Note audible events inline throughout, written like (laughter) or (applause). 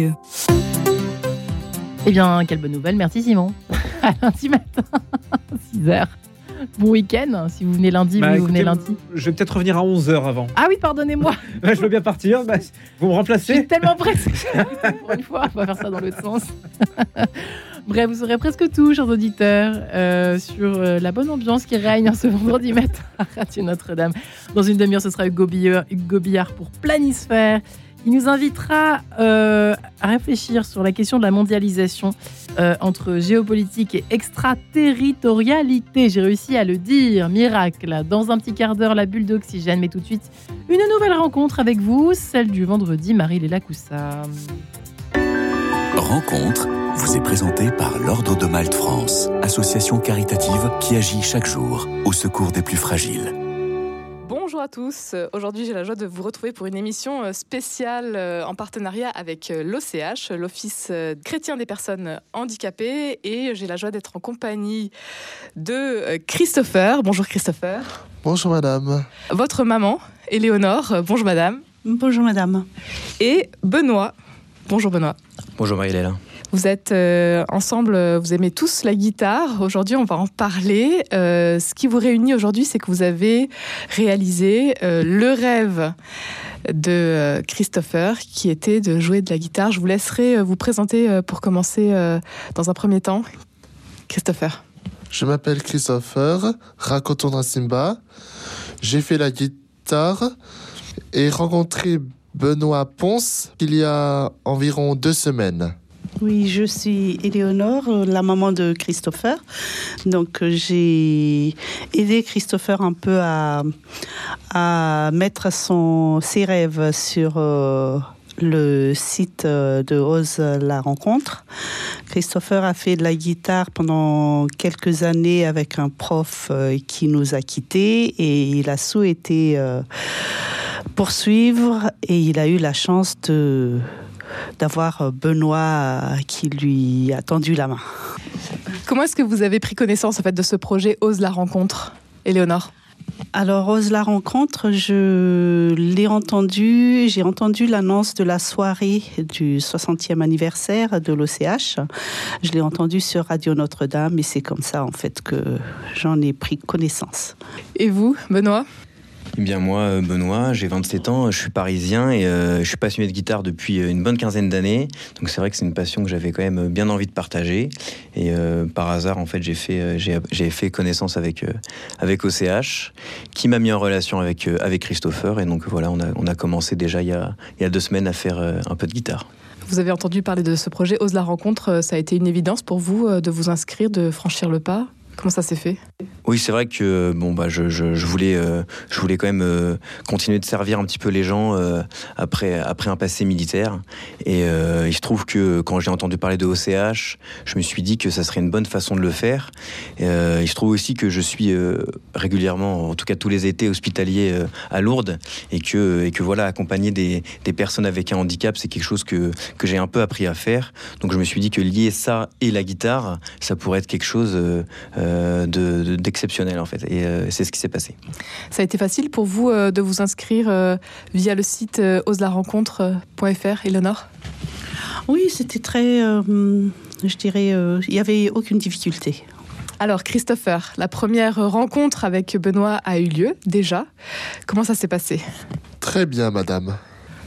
Eh bien, quelle bonne nouvelle. Merci Simon. (laughs) À lundi matin, (laughs) 6h. Bon week-end, si vous venez lundi, Bah, vous venez lundi. Je vais peut-être revenir à 11h avant. Ah oui, pardonnez-moi, (laughs) je veux bien partir. bah, vous me je remplacez suis tellement pressée. Pour une fois, on va faire ça dans l'autre sens. Bref, vous saurez presque tout, chers auditeurs, euh, sur euh, la bonne ambiance qui règne ce vendredi matin à Radio Notre-Dame. Dans une demi-heure, ce sera Hugo Billard, Hugo Billard pour Planisphère. Il nous invitera euh, à réfléchir sur la question de la mondialisation euh, entre géopolitique et extraterritorialité. J'ai réussi à le dire, miracle. Dans un petit quart d'heure, la bulle d'oxygène. Mais tout de suite, une nouvelle rencontre avec vous, celle du vendredi, Marie-Léla Coussa. Rencontre vous est présentée par l'Ordre de Malte France, association caritative qui agit chaque jour au secours des plus fragiles. Bonjour à tous. Euh, Aujourd'hui, j'ai la joie de vous retrouver pour une émission euh, spéciale euh, en partenariat avec l'OCH, l'Office chrétien des personnes handicapées. Et j'ai la joie d'être en compagnie de Christopher. Bonjour Christopher. Bonjour madame. Votre maman, Éléonore. Bonjour madame. Bonjour madame. Et Benoît. Bonjour Benoît. Bonjour Marie-Léla. Vous êtes euh, ensemble, vous aimez tous la guitare. Aujourd'hui, on va en parler. Euh, ce qui vous réunit aujourd'hui, c'est que vous avez réalisé euh, le rêve de Christopher, qui était de jouer de la guitare. Je vous laisserai vous présenter pour commencer dans un premier temps. Christopher. Je m'appelle Christopher, raconton Simba. J'ai fait la guitare et rencontré Benoît Ponce il y a environ deux semaines. Oui, je suis Éléonore, la maman de Christopher. Donc euh, j'ai aidé Christopher un peu à, mettre ses rêves sur euh, le site euh, de Ose la rencontre. Christopher a fait de la guitare pendant quelques années avec un prof qui nous a quittés et il a souhaité poursuivre et il a eu la chance de d'avoir Benoît euh, qui lui a tendu la main. Comment est-ce que vous avez pris connaissance en fait de ce projet Ose la rencontre, Éléonore? Alors, Rose la rencontre, je l'ai entendu, j'ai entendu l'annonce de la soirée du 60e anniversaire de l'OCH. Je l'ai entendu sur Radio Notre-Dame et c'est comme ça en fait que j'en ai pris connaissance. Et vous, Benoît? Eh bien moi, euh, Benoît, j'ai 27 ans, je suis parisien et euh, je suis passionné de guitare depuis euh, une bonne quinzaine d'années. Donc c'est vrai que c'est une passion que j'avais quand même bien envie de partager. Et par hasard, en fait, j'ai fait, j'ai, fait connaissance avec, avec OCH, qui m'a mis en relation avec, avec Christopher. Et donc voilà, on a, on a commencé déjà il y a, il y a deux semaines à faire un peu de guitare. Vous avez entendu parler de ce projet Ose la rencontre. Ça a été une évidence pour vous de vous inscrire, de franchir le pas? Comment ça s'est fait? Oui, c'est vrai que bon bah je, voulais euh, je voulais quand même euh, continuer de servir un petit peu les gens euh, après après un passé militaire et euh, il se trouve que quand j'ai entendu parler de OCH, je me suis dit que ça serait une bonne façon de le faire. Euh, il se trouve aussi que je suis euh, régulièrement, en tout cas tous les étés, hospitalier euh, à Lourdes et que et que voilà accompagner des, des personnes avec un handicap, c'est quelque chose que que j'ai un peu appris à faire. Donc je me suis dit que lier ça et la guitare, ça pourrait être quelque chose euh, de- de- d'exceptionnel en fait. Et euh, c'est ce qui s'est passé. Ça a été facile pour vous euh, de vous inscrire euh, via le site euh, oselarencontre.fr, Eleonore? Oui, c'était très, euh, je dirais, euh, il n'y avait aucune difficulté. Alors, Christopher, la première rencontre avec Benoît a eu lieu déjà. Comment ça s'est passé? Très bien madame.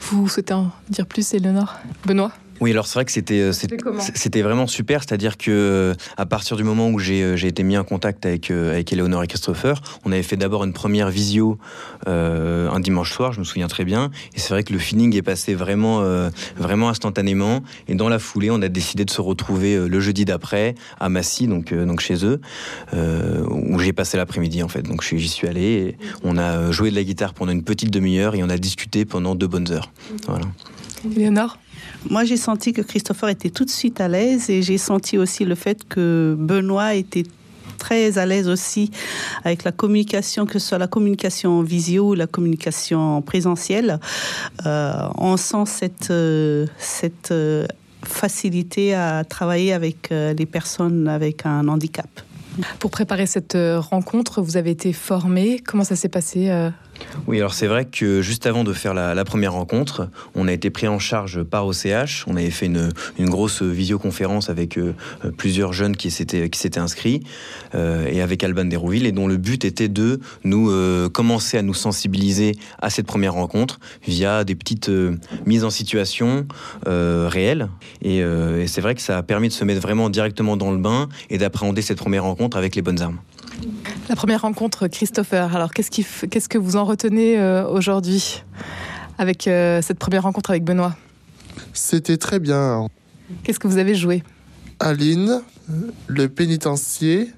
Vous souhaitez en dire plus, Eleonore? Benoît? Oui, alors c'est vrai que c'était euh, C'était vraiment super, c'est-à-dire que euh, à partir du moment où j'ai euh, été mis en contact avec avec Eleonore et Christopher, on avait fait d'abord une première visio euh, un dimanche soir, je me souviens très bien, et c'est vrai que le feeling est passé vraiment euh, vraiment instantanément. Et dans la foulée, on a décidé de se retrouver le jeudi d'après à Massy, donc euh, donc chez eux, où j'ai passé l'après-midi en fait. Donc j'y suis allé, et on a joué de la guitare pendant une petite demi-heure et on a discuté pendant deux bonnes heures. Voilà. Eleonore Moi, j'ai senti que Christopher était tout de suite à l'aise et j'ai senti aussi le fait que Benoît était très à l'aise aussi avec la communication, que ce soit la communication en visio ou la communication en présentiel. Euh, on sent cette, euh, cette euh, facilité à travailler avec les personnes avec un handicap. Pour préparer cette rencontre, vous avez été formé. Comment ça s'est passé Oui, alors c'est vrai que juste avant de faire la, première rencontre, on a été pris en charge par OCH. On avait fait une, grosse visioconférence avec euh, plusieurs jeunes qui s'étaient inscrits euh, et avec Alban Dérouville et dont le but était de nous euh, commencer à nous sensibiliser à cette première rencontre via des petites mises en situation réelles. Et c'est vrai que ça a permis de se mettre vraiment directement dans le bain et d'appréhender cette première rencontre avec les bonnes armes. La première rencontre, Christopher. Alors, qu'est-ce, qui, qu'est-ce que vous en retenez euh, aujourd'hui avec euh, cette première rencontre avec Benoît? C'était très bien. Qu'est-ce que vous avez joué? Aline, le pénitencier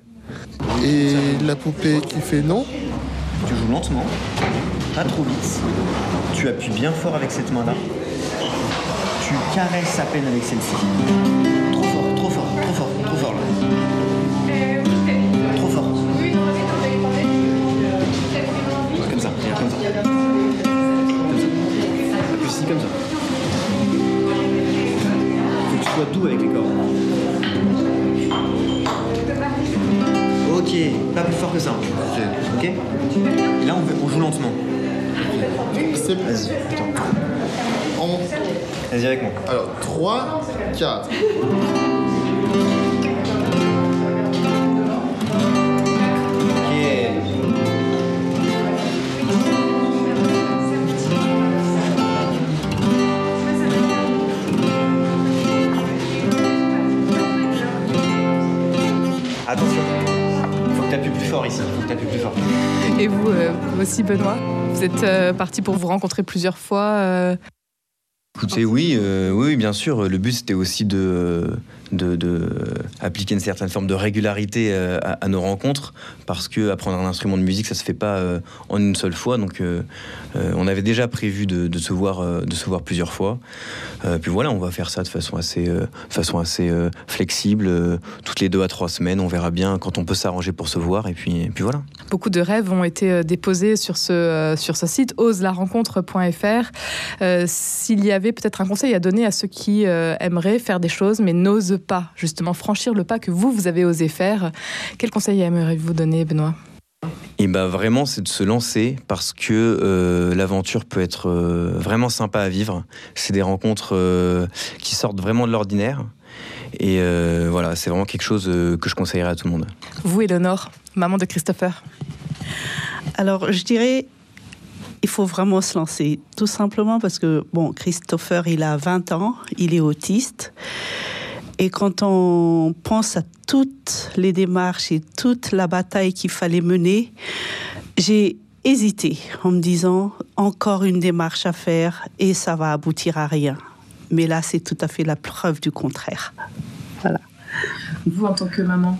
et la poupée qui fait non. Tu joues lentement, pas trop vite. Tu appuies bien fort avec cette main-là. Tu caresses à peine avec celle-ci. Comme ça. Faut que tu sois doux avec les cordes. Ok, pas plus fort que ça. Ok Et là, on, on joue lentement. C'est Vas-y. Vas-y avec moi. Alors, 3, 4. Plus plus fort. Et vous, euh, vous aussi, Benoît Vous êtes euh, parti pour vous rencontrer plusieurs fois euh, Écoutez, oui, euh, oui, oui, bien sûr. Le but, c'était aussi de, de, appliquer une certaine forme de régularité euh, à, nos rencontres, parce que apprendre un instrument de musique, ça se fait pas euh, en une seule fois. Donc, euh, on avait déjà prévu de, se voir, de se voir plusieurs fois. Puis voilà, on va faire ça de façon assez, façon assez flexible, toutes les deux à trois semaines. On verra bien quand on peut s'arranger pour se voir. Et puis, puis voilà. Beaucoup de rêves ont été déposés sur ce, sur ce site, oselarencontre.fr. S'il y avait peut-être un conseil à donner à ceux qui aimeraient faire des choses mais n'osent pas, justement, franchir le pas que vous, vous avez osé faire, quel conseil aimeriez-vous donner, Benoît? Et bah vraiment, c'est de se lancer parce que euh, l'aventure peut être euh, vraiment sympa à vivre. C'est des rencontres euh, qui sortent vraiment de l'ordinaire. Et euh, voilà, c'est vraiment quelque chose euh, que je conseillerais à tout le monde. Vous, Eleonore, maman de Christopher. Alors, je dirais, il faut vraiment se lancer, tout simplement parce que, bon, Christopher, il a 20 ans, il est autiste. Et quand on pense à toutes les démarches et toute la bataille qu'il fallait mener, j'ai hésité en me disant encore une démarche à faire et ça va aboutir à rien. Mais là, c'est tout à fait la preuve du contraire. Voilà. Vous, en tant que maman,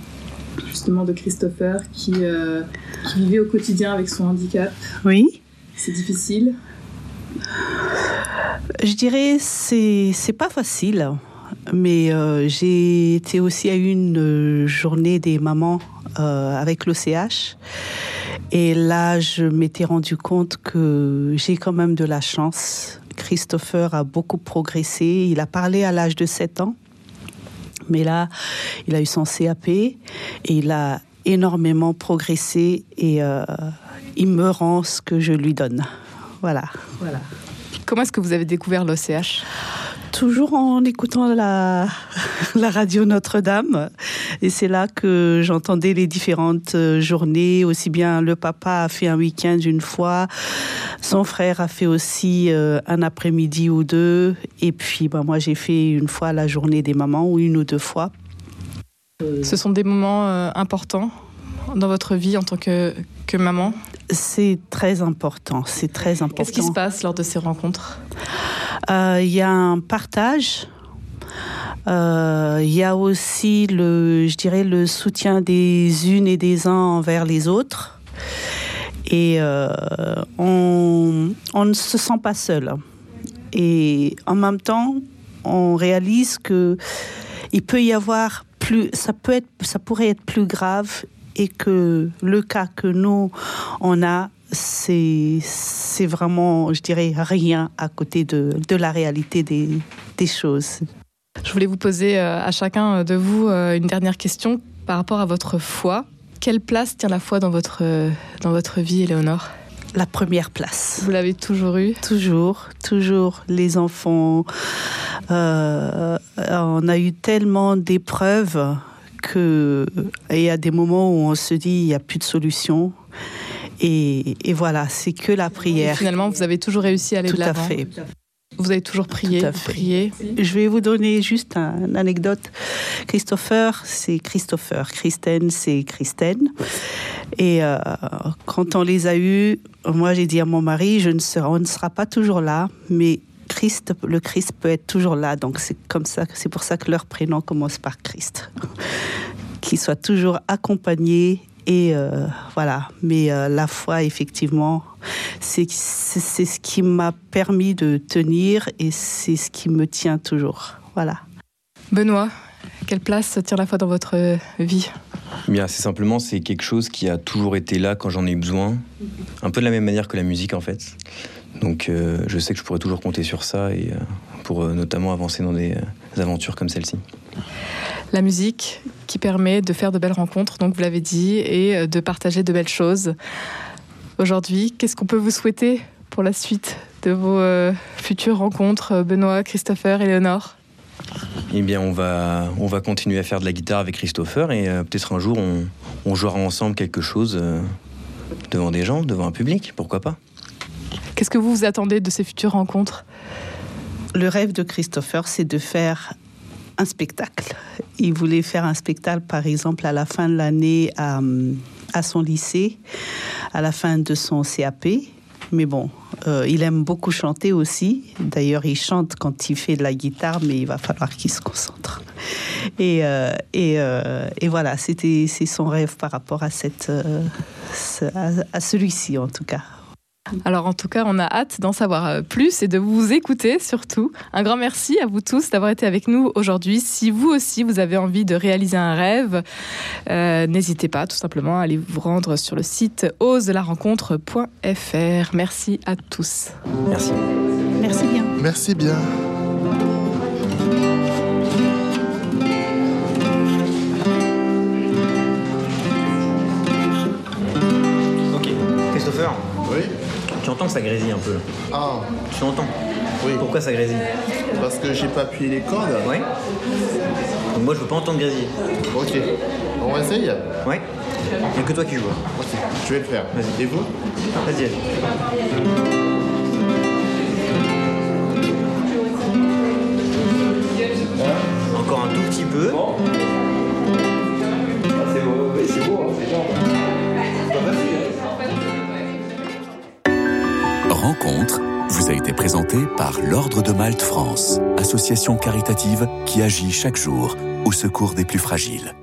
justement, de Christopher, qui, euh, qui vivait au quotidien avec son handicap, Oui. c'est difficile? Je dirais c'est c'est pas facile, mais euh, j'ai été aussi à une euh, journée des mamans euh, avec l'OCH. Et là, je m'étais rendu compte que j'ai quand même de la chance. Christopher a beaucoup progressé. Il a parlé à l'âge de 7 ans. Mais là, il a eu son CAP et il a énormément progressé et euh, il me rend ce que je lui donne. Voilà. voilà. Comment est-ce que vous avez découvert l'OCH Toujours en écoutant la, (laughs) la radio Notre-Dame. Et c'est là que j'entendais les différentes euh, journées. Aussi bien le papa a fait un week-end une fois, son frère a fait aussi euh, un après-midi ou deux. Et puis bah, moi j'ai fait une fois la journée des mamans ou une ou deux fois. Ce sont des moments euh, importants dans votre vie en tant que, que maman? C'est très important, c'est très important. Qu'est-ce qui se passe lors de ces rencontres? Il y a un partage. Euh, Il y a aussi le, je dirais, le soutien des unes et des uns envers les autres. Et euh, on, on ne se sent pas seul. Et en même temps, on réalise que il peut y avoir plus, ça peut être, ça pourrait être plus grave et que le cas que nous on a, c'est c'est vraiment, je dirais, rien à côté de, de la réalité des, des choses. Je voulais vous poser euh, à chacun de vous euh, une dernière question par rapport à votre foi. Quelle place tient la foi dans votre, euh, dans votre vie, Éléonore? La première place. Vous l'avez toujours eu Toujours, toujours. Les enfants, euh, on a eu tellement d'épreuves que y a des moments où on se dit il n'y a plus de solution. Et, et voilà, c'est que la Et prière. finalement, vous avez toujours réussi à aller Tout de à l'avant. fait. Vous avez toujours prié, Tout à fait. prié. Je vais vous donner juste un- une anecdote. Christopher, c'est Christopher. Christine, c'est Christine. Et euh, quand on les a eus, moi j'ai dit à mon mari, je ne on ne sera pas toujours là, mais Christ, le Christ peut être toujours là. Donc c'est comme ça, c'est pour ça que leur prénom commence par Christ. Qu'ils soient toujours accompagnés et euh, voilà. Mais euh, la foi, effectivement, c'est c'est c'est ce qui m'a permis de tenir et c'est ce qui me tient toujours. Voilà. Benoît, quelle place tient la foi dans votre vie? Bien, assez simplement, c'est quelque chose qui a toujours été là quand j'en ai eu besoin. Un peu de la même manière que la musique, en fait. Donc, euh, je sais que je pourrais toujours compter sur ça et euh, pour euh, notamment avancer dans des euh, aventures comme celle-ci. La musique qui permet de faire de belles rencontres, donc vous l'avez dit, et euh, de partager de belles choses. Aujourd'hui, qu'est-ce qu'on peut vous souhaiter pour la suite de vos euh, futures rencontres, euh, Benoît, Christopher, Éléonore? Eh bien, on va, on va continuer à faire de la guitare avec Christopher et euh, peut-être un jour, on, on jouera ensemble quelque chose euh, devant des gens, devant un public, pourquoi pas? Qu'est-ce que vous vous attendez de ces futures rencontres? Le rêve de Christopher, c'est de faire un spectacle. Il voulait faire un spectacle, par exemple, à la fin de l'année à, à son lycée, à la fin de son CAP. Mais bon, euh, il aime beaucoup chanter aussi. D'ailleurs, il chante quand il fait de la guitare, mais il va falloir qu'il se concentre. Et, euh, euh, voilà, c'était son rêve par rapport à, cette, euh, ce- à, à celui-ci, en tout cas. Alors en tout cas, on a hâte d'en savoir euh, plus et de vous écouter surtout. Un grand merci à vous tous d'avoir été avec nous aujourd'hui. Si vous aussi, vous avez envie de réaliser un rêve, euh, n'hésitez pas tout simplement à aller vous rendre sur le site oselarencontre.fr. Merci à tous. Merci. Merci bien. Merci bien. Ça grésille un peu là Ah, Tu entends oui. Pourquoi ça grésille Parce que j'ai pas appuyé les cordes Ouais Donc moi je veux pas entendre grésiller. Ok. On essaye Ouais Il n'y a que toi qui joues. Ok, je vais le faire. Vas-y. Et vous Vas-y. Encore un tout petit peu. Rencontre vous a été présentée par l'Ordre de Malte France, association caritative qui agit chaque jour au secours des plus fragiles.